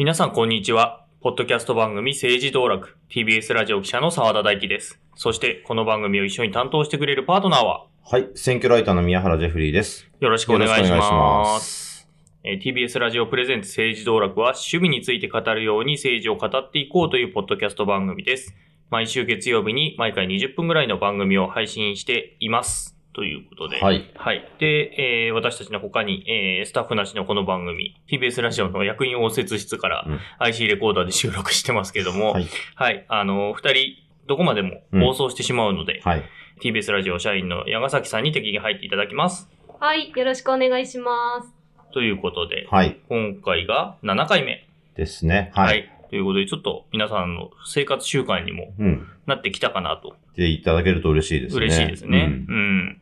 皆さんこんにちは。ポッドキャスト番組政治道楽 TBS ラジオ記者の澤田大樹です。そしてこの番組を一緒に担当してくれるパートナーは？はい。選挙ライターの宮原ジェフリーです。よろしくお願いします。えー TBS ラジオプレゼンツ政治道楽は趣味について語るように政治を語っていこうというポッドキャスト番組です。毎週月曜日に毎回20分ぐらいの番組を配信しています。ということで。はい。はい。で、えー私たちの他に、えースタッフなしのこの番組、TBS ラジオの役員応接室からうん IC レコーダーで収録してますけども、はい。はい。あの、二人、どこまでも放送してしまうので、はい。TBS ラジオ社員の矢ヶ崎さんに適宜入っていただきます。はい、よろしくお願いします。ということで、はい。今回が7回目。ですね。は。はいい。ということで、ちょっと皆さんの生活習慣にもうん。なってきたかなと。で、いただけると嬉しいですね。嬉しいですね。ううんん。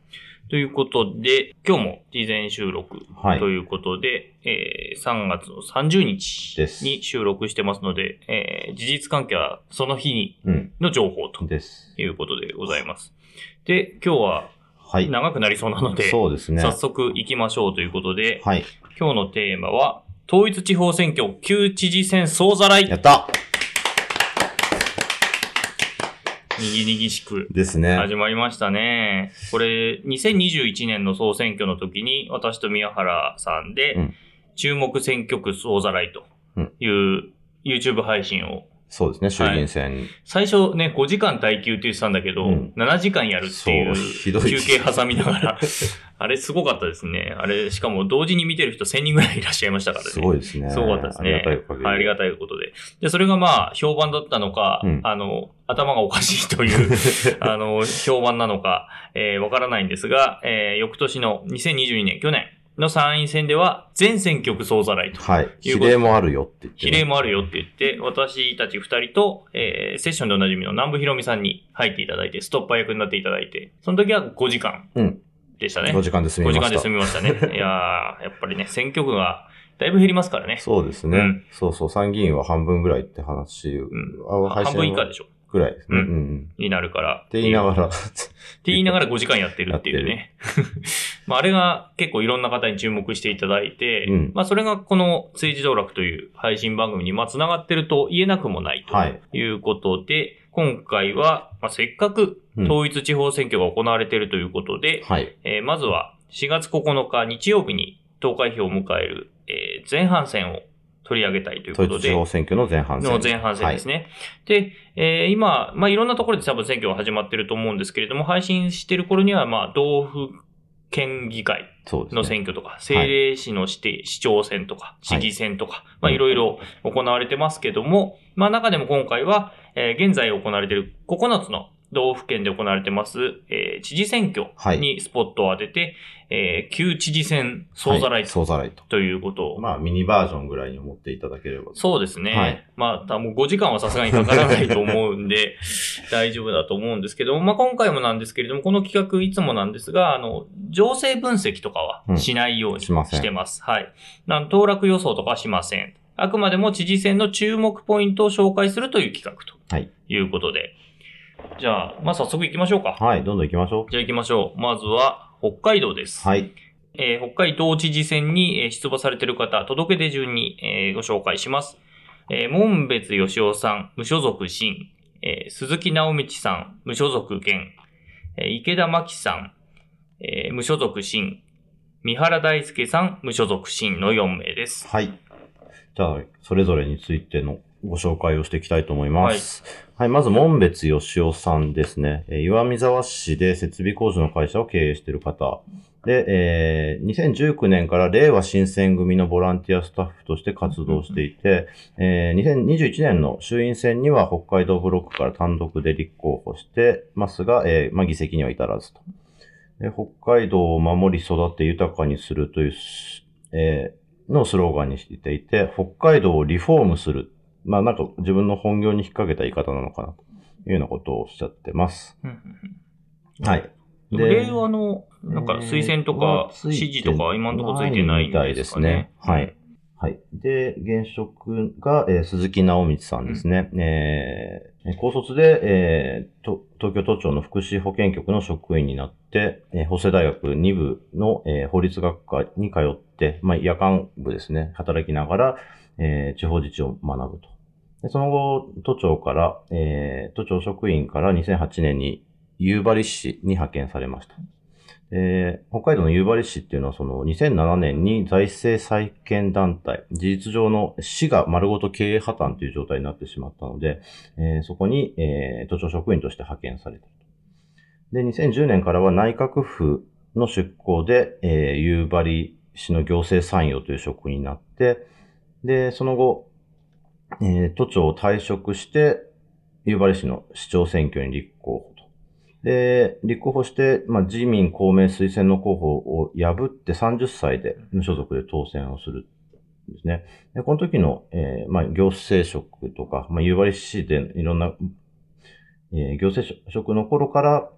ということで、今日も事前収録はいということで、えー3月の30日ですに収録してますので、えー事実関係はその日にうん。の情報とです。いうことでございます。で、今日ははい。長くなりそうなので、そうですね。早速行きましょうということで、はい。今日のテーマは、統一地方選挙旧知事選総ざらいや。ったにぎにぎしくですね。始まりましたね。これ、2021年の総選挙の時に、私と宮原さんで、うん注目選挙区総ざらいという YouTube 配信を、そうですね。衆議院選。最初ね、5時間耐久って言ってたんだけど、うん7時間やるっていう休憩挟みながら、あれすごかったですね。あれ、しかも同時に見てる人1000人ぐらいいらっしゃいましたからね。すごいですね。すごかったですね。ありがたいおかげで。がたいことで。で、それがまあ、評判だったのか、うんあの、頭がおかしいという、あの、評判なのか、えーわからないんですが、えー翌年の2022年、去年の参院選では、全選挙区総ざらいと。はい。比例もあるよって言ってね。比例もあるよって言って、私たち二人と、えーセッションでおなじみの南部ひろみさんに入っていただいて、ストッパー役になっていただいて、その時は5時間うんでしたね。5時間で済み5ました。時間で済みましたね。いやー、やっぱりね、選挙区がだいぶ減りますからね。そうですね、うんそうそう。参議院は半分ぐらいって話、んあ配信半分以下でしょぐらいですね。ううんん。うん。になるから。って言いながら、って言いながら5時間やってるっていうね。まあ、あれが結構いろんな方に注目していただいて、うんまあ、それがこの政治道楽という配信番組にまあ繋がってると言えなくもないはいということで、今回は、まあ、せっかくうん統一地方選挙が行われているということで、はい。えーまずは4月9日日曜日に投開票を迎える、えー前半戦を取り上げたいということで、統一地方選挙の前半戦。の前半戦ですね。で、えー今、まあ、いろんなところで多分選挙が始まってると思うんですけれども、配信してる頃には、まあ、道府県議会。の選挙とか、政令市の指定、市長選とか、市はい。議選とか、まあ、い。ろいろ行われてますけども、まあ、中でも今回は、えー現在行われている9つの道府県で行われてます、えー知事選挙にスポットを当てて、えー旧知事選総ざらはい総ざらいと。ということを、まあ、ミニバージョンぐらいに思っていただければ。そうですね。はいまあ、もう5時間はさすがにかからないと思うんで、大丈夫だと思うんですけども、まあ今回もなんですけれども、この企画いつもなんですが、あの、情勢分析とかはしないようにしてます。はい。なん当落予想とかはしません。あくまでも知事選の注目ポイントを紹介するという企画とはいいうことで。じゃあ、まあ早速行きましょうか。はい、どんどん行きましょじゃあ行きましょう。まずは、北海道です。う。はい。えー北海道知事選にえー出馬されている方、届け出順に、えーご紹介します。えー門別義雄さん、無所属新、えー鈴木直道さん、無所属現、えー池田真紀さん、えー無所属新、三原大輔さん、無所属新の4名です。はい。じゃあ、それぞれについてのご紹介をしていきたいと思います。はい。まず、門別義雄さんですね。えー岩見沢市で設備工事の会社を経営している方。で、えー2019年から令和新選組のボランティアスタッフとして活動していて、えー2021年の衆院選には北海道ブロックから単独で立候補してますが、えーまあ、議席には至らずと。北海道を守り育て豊かにするという、えーのスローガンにしていて、北海道をリフォームする。まあなんか自分の本業に引っ掛けた言い方なのかなというようなことをおっしゃってます。はい。でも令和の、なんか推薦とかえー指示とか今のところついてないんみたいでですすねね。。はい。はい。で、現職が、えー鈴木直道さんですね。えー高卒で、えーと東京都庁の福祉保健局の職員になって、えー法政大学2部の、えー法律学科に通って、まあ、夜間部ですね、働きながら、えー地方自治を学ぶと。でその後、都庁から、えー都庁職員から2008年に夕張市に派遣されました。えー北海道の夕張市っていうのは、その2007年に財政再建団体、事実上の市が丸ごと経営破綻という状態になってしまったので、えーそこに、えー都庁職員として派遣された。で、2010年からは内閣府の出向で、えー夕張市の行政参与という職員になって、で、その後、えー都庁を退職して、夕張市の市長選挙に立候補と。で、立候補して、まあ、自民公明推薦の候補を破って30歳で無所属で当選をするんですね。で、この時の、えーまあ、行政職とか、まあ、夕張市でいろんな、えー行政職の頃から、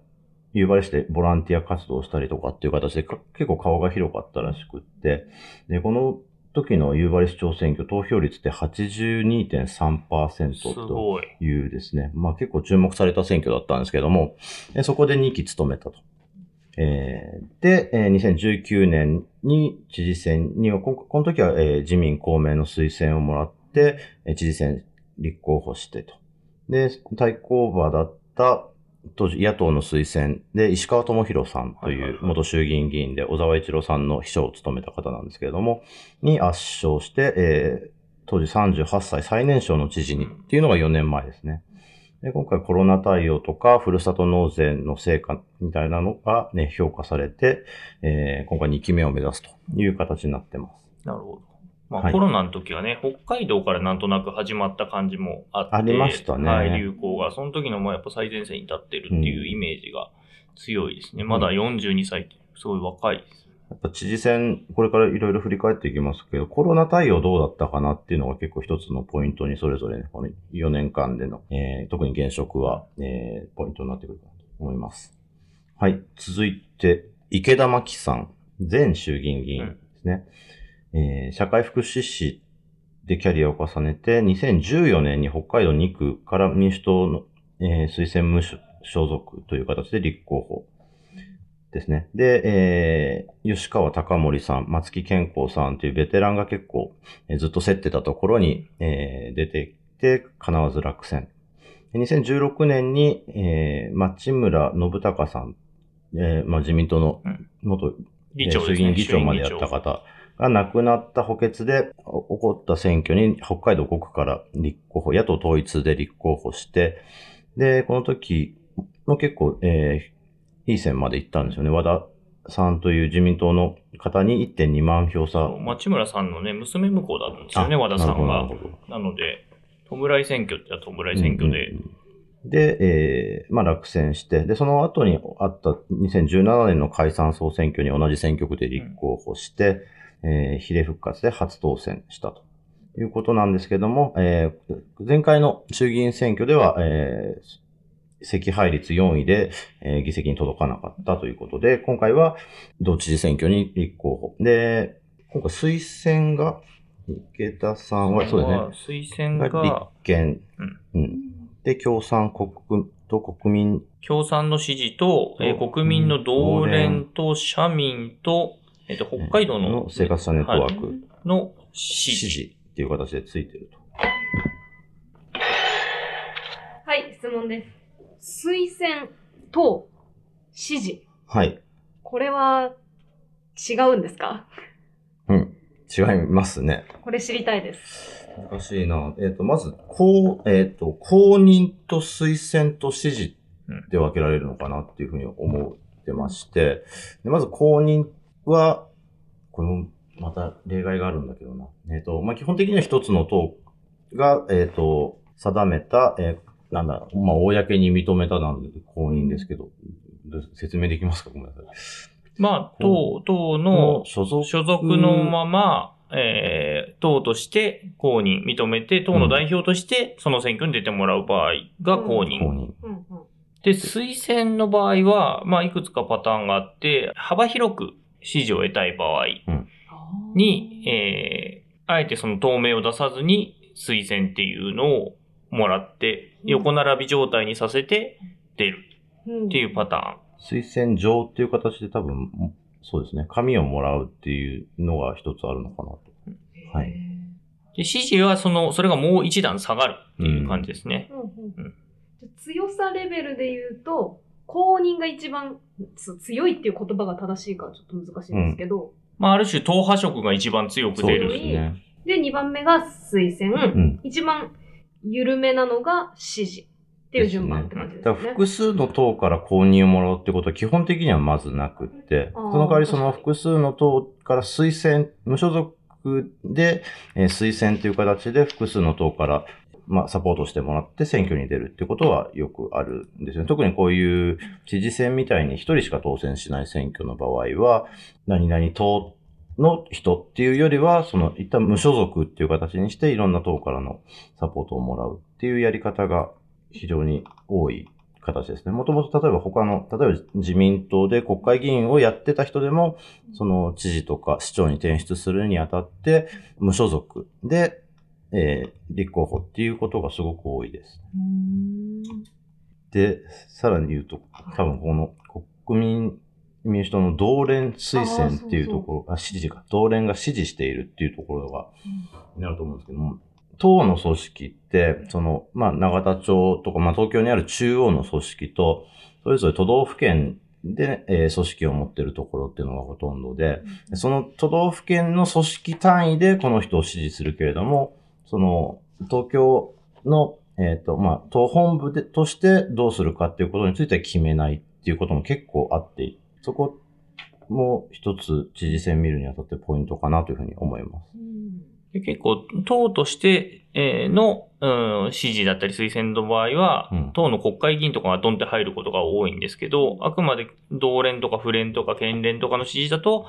夕張市でボランティア活動をしたりとかっていう形で結構顔が広かったらしくって、で、この時の夕張市長選挙投票率って82.3%すとごい。いうですね、まあ結構注目された選挙だったんですけども、えそこで2期務めたと。えーで、えー2019年に知事選には、ここの時は、えー自民公明の推薦をもらって、えー知事選立候補してと。で、対抗馬だった当時野党の推薦で石川智弘さんという元衆議院議員で小沢一郎さんの秘書を務めた方なんですけれども、に圧勝して、えー当時38歳最年少の知事にっていうのが4年前ですね。で今回コロナ対応とか、ふるさと納税の成果みたいなのが、ね、評価されて、えー今回2期目を目指すという形になってます。なるほど。まあ、はいコロナの時はね、北海道からなんとなく始まった感じもあって、ありましたねはい、流行が。その時のもやっぱ最前線に立ってるっていうイメージが強いですね。まだ42歳ってすごい若いです。やっぱ知事選、これからいろいろ振り返っていきますけど、コロナ対応どうだったかなっていうのが結構一つのポイントにそれぞれね、この4年間での、えー特に現職は、えーポイントになってくるかなと思います。はい。続いて、池田真紀さん、前衆議院議員ですね。えー社会福祉士でキャリアを重ねて、2014年に北海道2区から民主党の、えー推薦無所属という形で立候補ですね。で、えー吉川貴盛さん、松木健康さんというベテランが結構、えーずっと競ってたところに、えー出てきて、叶わず落選。で2016年に、えー町村信孝さん、えーまあ、自民党のうん元、議長ね。衆議院議長までやった方が亡くなった補欠でお起こった選挙に北海道5区から立候補、野党統一で立候補して、で、この時も結構、えーいい線まで行ったんですよね。和田さんという自民党の方に1.2万票差。町村さんのね、娘婿だったんですよね、和田さんがなので、弔い選挙って言ったら弔い選挙で。うん、うんうん。で、えーまあ落選して、で、その後にあった2017年の解散総選挙に同じ選挙区で立候補して、えー比例復活で初当選したということなんですけども、えー前回の衆議院選挙では、えー席配率4位で、えー議席に届かなかったということで、今回は同知事選挙に立候補。で、今回推薦が、池田さんは、そうですね。推薦が立が、憲、うんうんで、共産国と国民、共産の支持と、えー国民の同連と社民と、えっ、と、北海道のの生活者ネットワーク、の支支持。持っていう形でついてると。はい、質問です。推薦と支持。はい。これは違うんですか？うん。違いますね。これ知りたいです。難しいな。えっ、と、まず、公、えっ、と、公認と推薦と支持で分けられるのかなっていうふうに思ってまして、でまず公認は、これもまた例外があるんだけどな。えっ、と、まあ、基本的には一つの党が、えっ、と、定めた、えーなんだ、まあ、公に認めたなんで公認ですけど、説明できますか？ごめんなさい。まあ、党、党の所属所属のまま、えー党として公認、認めて、党の代表としてその選挙に出てもらう場合が公認。公認。うんうん。で、推薦の場合は、まあ、いくつかパターンがあって、幅広く支持を得たい場合に、えーあえてその透明を出さずに推薦っていうのをもらって、横並び状態にさせて出るうん。っていうパタ推薦状っていう形で多分、そうですね。紙をもらうっていうのが一つあるのかなと。はい。へで、支持はその、それがもう一段下がるっていう感じですね。うんうんうん。強さレベルで言うと、公認が一番つ強いっていう言葉が正しいかちょっと難しいんですけど、まあ、ある種、党派色が一番強く出る。すね。で、2番目が推薦、うん。一番緩めなのが支持っていう順番って感じですね。だから複数の党から公認をもらうってことは基本的にはまずなくって、その代わりその複数の党から推薦、無所属で、えー推薦という形で複数の党から、まあ、サポートしてもらって選挙に出るってことはよくあるんですよね。特にこういう知事選みたいに一人しか当選しない選挙の場合は、何々党の人っていうよりは、その一旦無所属っていう形にしていろんな党からのサポートをもらうっていうやり方が非常に多い形ですね。もともと例えば他の、例えば自民党で国会議員をやってた人でも、その知事とか市長に転出するにあたって、無所属で、えー立候補っていうことがすごく多いです。で、さらに言うと、多分この国民民主党の同連推薦っていうところ、あ、支持か、同連が支持しているっていうところが、なると思うんですけども、党の組織って、その、まあ、永田町とか、まあ、東京にある中央の組織と、それぞれ都道府県で、えー組織を持っているところっていうのがほとんどで、その都道府県の組織単位でこの人を支持するけれども、その、東京の、えっ、と、まあ、党本部で、としてどうするかっていうことについては決めないっていうことも結構あって、そこも一つ知事選見るにあたってポイントかなというふうに思います。うん。で結構、党として、えーの、うん、支持だったり推薦の場合は、うん。党の国会議員とかがドンって入ることが多いんですけど、あくまで同連とか府連とか県連とかの支持だと、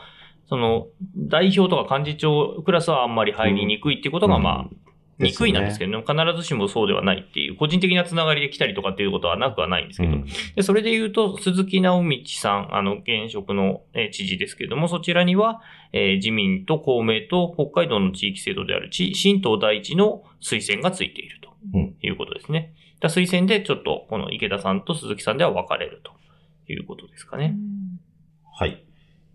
その、代表とか幹事長クラスはあんまり入りにくいっていうことが、まあ、うんにくいなんですけど、必ずしもそうではないっていう、個人的なつながりで来たりとかっていうことはなくはないんですけど、うんで、それで言うと、鈴木直道さん、あの、現職の、えー知事ですけれども、そちらには、えー自民と公明と北海道の地域制度である地新党第一の推薦がついているとうんいうことですね。だ推薦でちょっと、この池田さんと鈴木さんでは分かれるということですかね。はい。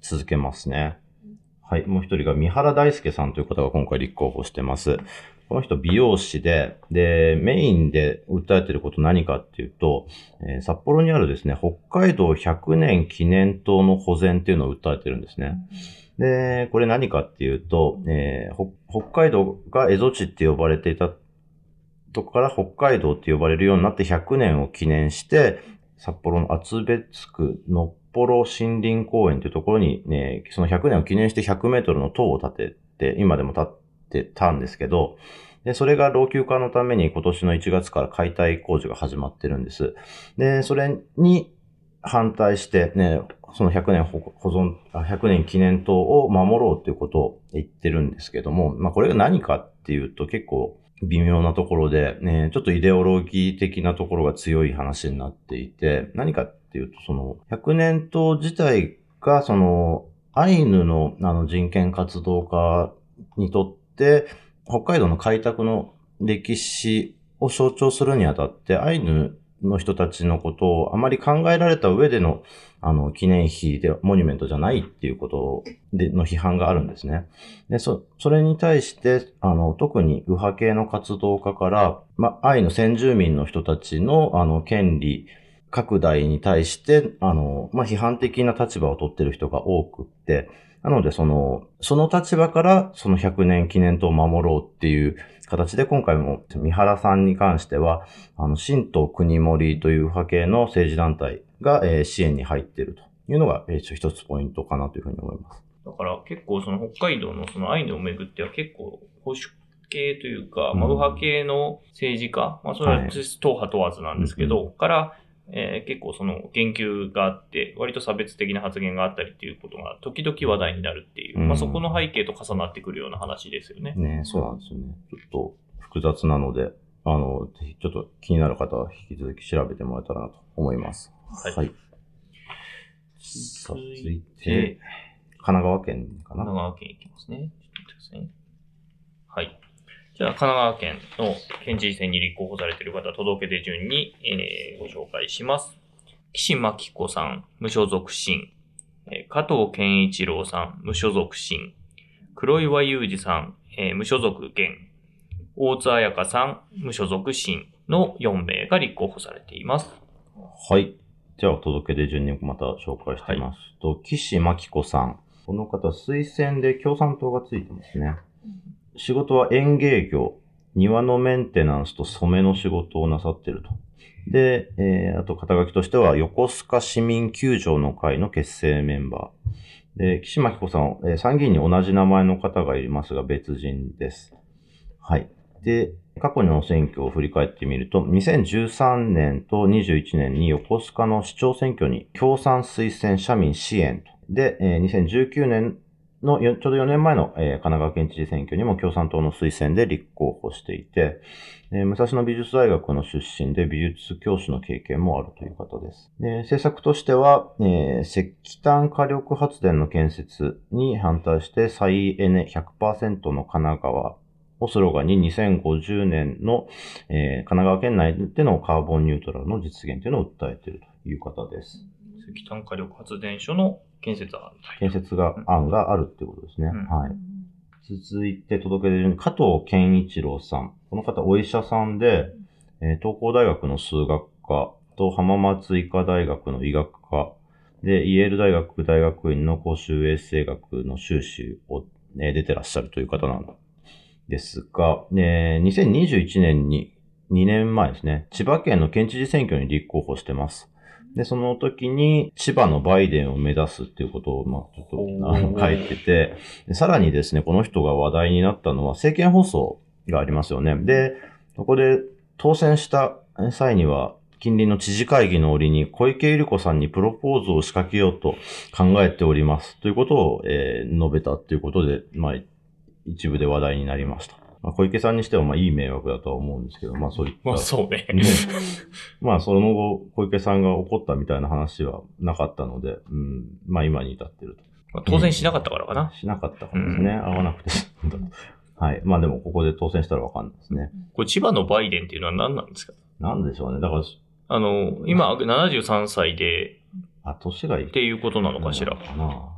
続けますね。はい。もう一人が三原大輔さんという方が今回立候補してます。この人美容師で、で、メインで訴えてること何かっていうと、えー札幌にあるですね、北海道100年記念塔の保全っていうのを訴えてるんですね。で、これ何かっていうと、えー北海道が蝦夷地って呼ばれていたとこから北海道って呼ばれるようになって100年を記念して、札幌の厚別区のっぽろ森林公園というところにね、その100年を記念して100メートルの塔を建てて、今でも建ってたんですけど、で、それが老朽化のために今年の1月から解体工事が始まってるんです。で、それに反対して、ね、その100年保存、100年記念塔を守ろうということを言ってるんですけども、まあこれが何かっていうと結構微妙なところで、ね、ちょっとイデオロギー的なところが強い話になっていて、何かっていうと、その100年塔自体が、そのアイヌのあの人権活動家にとって、北海道の開拓の歴史を象徴するにあたって、アイヌの人たちのことをあまり考えられた上での、あの、記念碑で、モニュメントじゃないっていうことで、の批判があるんですね。で、そ、それに対して、あの、特に右派系の活動家から、ま、アイヌ先住民の人たちの、あの、権利、拡大に対して、あの、まあ、批判的な立場を取ってる人が多くって、なので、その、その立場から、その100年記念塔を守ろうっていう形で、今回も三原さんに関しては、あの、新党国森という右派系の政治団体が、えー支援に入っているというのが、えー一一つポイントかなというふうに思います。だから結構その北海道のそのアイヌをめぐっては結構保守系というか、うん。まあ、右派系の政治家、まあそれははい。党派問わずなんですけど、うから、えー結構その言及があって、割と差別的な発言があったりっていうことが時々話題になるっていう、うんまあそこの背景と重なってくるような話ですよね。ねそうなんですよね。ちょっと複雑なので、あの、ぜひちょっと気になる方は引き続き調べてもらえたらなと思います。はいさあ続い続いてて、、神奈川県かな？神奈川県いきますね。ちょっと待ってくださいね。はい。じゃあ、神奈川県の県知事選に立候補されている方、届け出順に、えーご紹介します。岸真紀子さん、無所属新。えー加藤健一郎さん、無所属新。黒岩祐二さん、えー無所属現。大津彩香さん、無所属新の4名が立候補されています。はい。じゃあ、お届けで順にまた紹介してみますと、岸真紀子さん。この方、推薦で共産党がついてますね。仕事は園芸業、庭のメンテナンスと染めの仕事をなさってると。で、えー、あと肩書きとしては、横須賀市民球場の会の結成メンバー。で、岸真紀子さん、えー参議院に同じ名前の方がいますが別人です。はい。で、過去の選挙を振り返ってみると、2013年と21年に横須賀の市長選挙に共産推薦社民支援と。で、えー2019年のちょうど4年前の、えー神奈川県知事選挙にも共産党の推薦で立候補していて、えー武蔵野美術大学の出身で美術教師の経験もあるという方です。で政策としては、えー石炭火力発電の建設に反対して再エネ100%の神奈川をスローガンに2050年の、え神奈川県内でのカーボンニュートラルの実現というのを訴えているという方です。石炭火力発電所の建設案建設が、案があるっていうことですね。うんはい。続いて届け出る加藤健一郎さん。この方、お医者さんで、えー東工大学の数学科と浜松医科大学の医学科で、イェール大学大学院の公衆衛生学の修士を、えー出てらっしゃるという方なんですが、えー2021年に2年前ですね、千葉県の県知事選挙に立候補してます。で、その時に千葉のバイデンを目指すっていうことを、まあ、ちょっとあの書いてて、でさらにですね、この人が話題になったのは政見放送がありますよね。で、そこで当選した際には、近隣の知事会議の折に小池百合子さんにプロポーズを仕掛けようと考えております。ということを、えー述べたということで、まあ、一部で話題になりました。まあ、小池さんにしては、まあ、いい迷惑だとは思うんですけど、まあ、そういった。まあそうね。ね まあ、その後、小池さんが怒ったみたいな話はなかったので、うん、まあ、今に至ってると。まあ当選しなかったからかな。しなかったからですね。合わなくて。はい。まあでも、ここで当選したらわかんないですね。これ千葉のバイデンっていうのは何なんですか？なんでしょうね。だから、あの、今73歳であ、年がいいっていうことなのかしら。かな。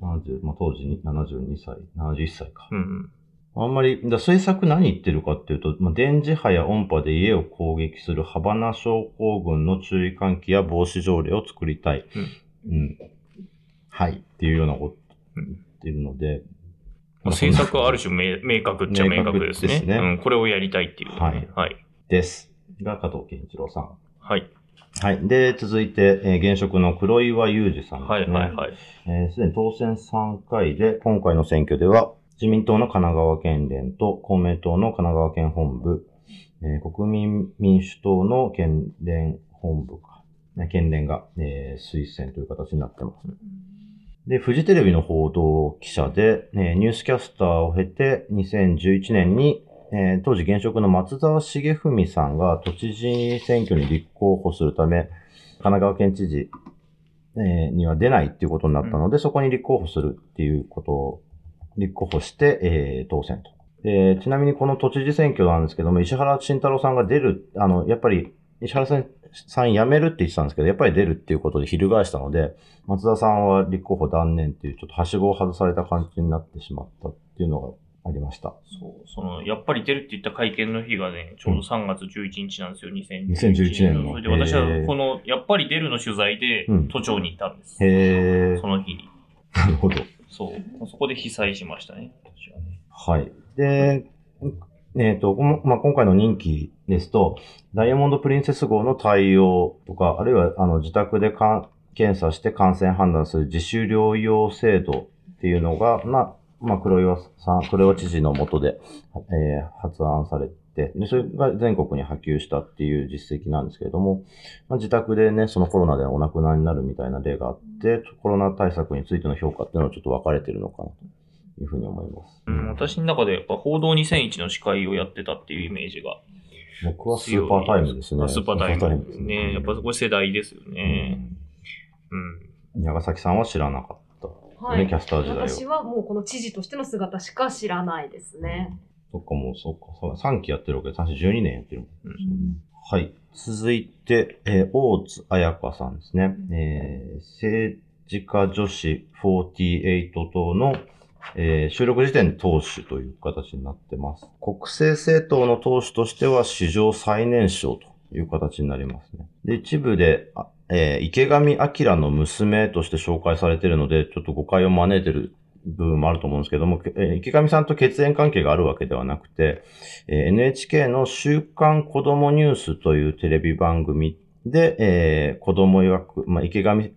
70まあ、当時に72歳、71歳か。うん。あんまり、だ政策何言ってるかっていうと、まあ、電磁波や音波で家を攻撃するハバナ症候群の注意喚起や防止条例を作りたい。うん。はい。っていうようなこと言ってるので。まあ、政策はある種明明確っちゃ明確ですね。すねうん。これをやりたいっていう、ね。はいはい。です。が、加藤健一郎さん。はい。はい。で、続いて、えー現職の黒岩祐二さんですね。はい。はい。はい。えーすでに当選3回で、今回の選挙では、自民党の神奈川県連と公明党の神奈川県本部、えー国民民主党の県連本部か、ね県連が、えー推薦という形になってます。で、フジテレビの報道記者で、えーニュースキャスターを経て、2011年に、えー当時現職の松沢茂文さんが都知事選挙に立候補するため、神奈川県知事、えーには出ないっていうことになったので、そこに立候補するっていうことを、立候補して、えー当選と。でちなみにこの都知事選挙なんですけども、石原慎太郎さんが出る、あの、やっぱり、石原さんさん辞めるって言ってたんですけど、やっぱり出るっていうことで翻したので、松田さんは立候補断念っていう、ちょっとはしごを外された感じになってしまったっていうのがありました。そう、その、やっぱり出るって言った会見の日がね、ちょうど3月11日なんですよ、2011 2011年のそれで私はこの、やっぱり出るの取材でうん、都庁に行ったんです。へーその日に。なるほど。そう。そこで被災しましたね。私はねはい。で、えっ、と、このまあ、今回の任期ですと、ダイヤモンドプリンセス号の対応とか、あるいはあの自宅でかん検査して感染判断する自主療養制度っていうのが、まあ、まあ、黒岩さん、黒岩知事の下で、えー発案されて、で、それが全国に波及したっていう実績なんですけれども、まあ、自宅でね、そのコロナでお亡くなりになるみたいな例があって、コロナ対策についての評価っていうのはちょっと分かれてるのかなというふうに思います。うん、私の中でやっぱ報道2001の司会をやってたっていうイメージが僕はスーパータイムですね。スーパータイムですね。やっぱこれ世代ですよね。うん。うん長崎さんは知らなかった。はいねキャスター時代を私はもうこの知事としての姿しか知らないですね。そっか、もうそっか、そう3期やってるわけで、3期12年やってるもん。うんはい。続いて、えー大津彩香さんですね。えー政治家女子48党のえー収録時点で党首という形になってます。国政政党の党首としては史上最年少という形になりますね。で、一部で、あえー池上彰の娘として紹介されているので、ちょっと誤解を招いている部分もあると思うんですけども、池上さんと血縁関係があるわけではなくて、え NHK の週刊子供ニュースというテレビ番組で、えー子供役、まあ、池上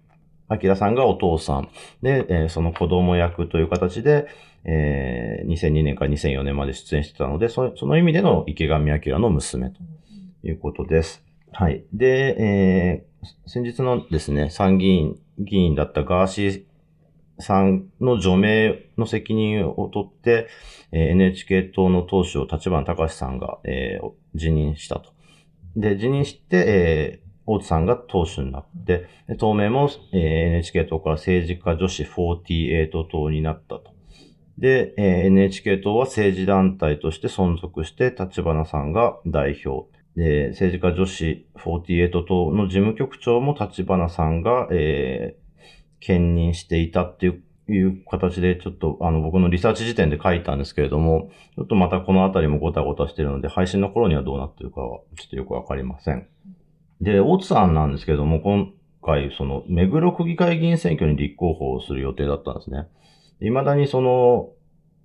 彰さんがお父さんで、えーその子供役という形で、えー2002年から2004年まで出演してたので、その意味での池上彰の娘ということです。はい。で、えー先日のですね、参議院議員だったガーシーさんの除名の責任を取って、え NHK 党の党首を立花隆さんが、えー辞任したと。で、辞任して、えー大津さんが党首になって、で党名も、えー NHK 党から政治家女子48党になったと。で、えー NHK 党は政治団体として存続して、立花さんが代表。で、政治家女子48党の事務局長も立花さんが、えー兼任していたっていういう形で、ちょっとあの僕のリサーチ時点で書いたんですけれども、ちょっとまたこのあたりもごたごたしてるので、配信の頃にはどうなってるかはちょっとよくわかりません。で、大津さんなんですけれども、今回、その、目黒区議会議員選挙に立候補をする予定だったんですね。未だにその、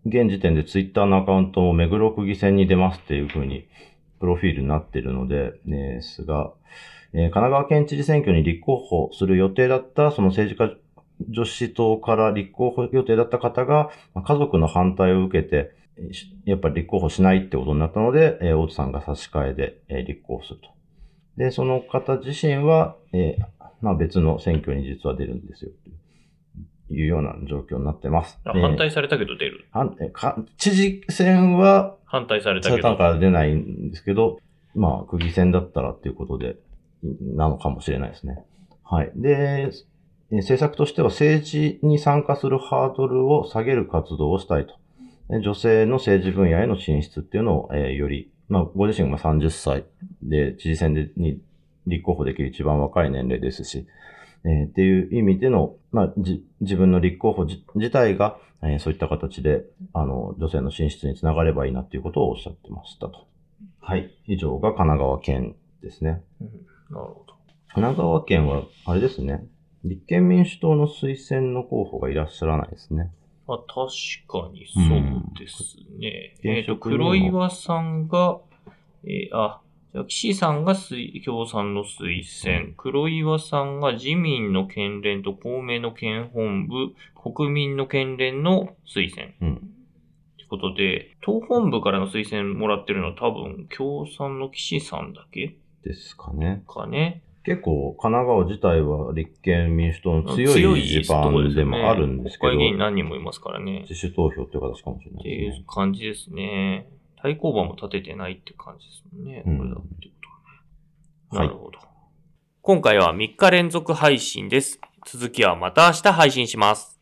現時点でツイッターのアカウントも目黒区議選に出ますっていう風に、プロフィールになってるので、ですが、えー神奈川県知事選挙に立候補する予定だった、その政治家女子党から立候補予定だった方が、まあ家族の反対を受けて、やっぱり立候補しないってことになったので、えー大津さんが差し替えで、えー立候補すると。で、その方自身は、えーまあ別の選挙に実は出るんですよ。というような状況になってます。反対されたけど出る？反えか知事選は反対されたけど。から出ないんですけど、まあ、区議選だったらっていうことで、なのかもしれないですね。はい。で、え政策としては政治に参加するハードルを下げる活動をしたいと。で女性の政治分野への進出っていうのを、えーより、まあ、ご自身が30歳で知事選でに立候補できる一番若い年齢ですし、えーっていう意味での、まあ、じ自分の立候補じ自体が、えーそういった形で、あの、女性の進出につながればいいなっていうことをおっしゃってましたと。はい。以上が神奈川県ですね。うんなるほど。神奈川県は、あれですね。立憲民主党の推薦の候補がいらっしゃらないですね。まあ、確かにそうですね。うんえっ、と、現職にも黒岩さんが、えーあ、じゃあ、岸さんが推共産の推薦、黒岩さんが自民の県連と公明の県本部、国民の県連の推薦。うん。ということで、党本部からの推薦もらってるのは多分、共産の岸さんだけ？ですかね。かね。結構、神奈川自体は立憲民主党の強い地盤でもあるんですけど、国会議員何人もいますからね。自主投票っていう形かもしれなっていですね。いう感じですね。対抗馬も立ててないって感じですもんね。うんこれだってことははいね。なるほど。今回は3日連続配信です。続きはまた明日配信します。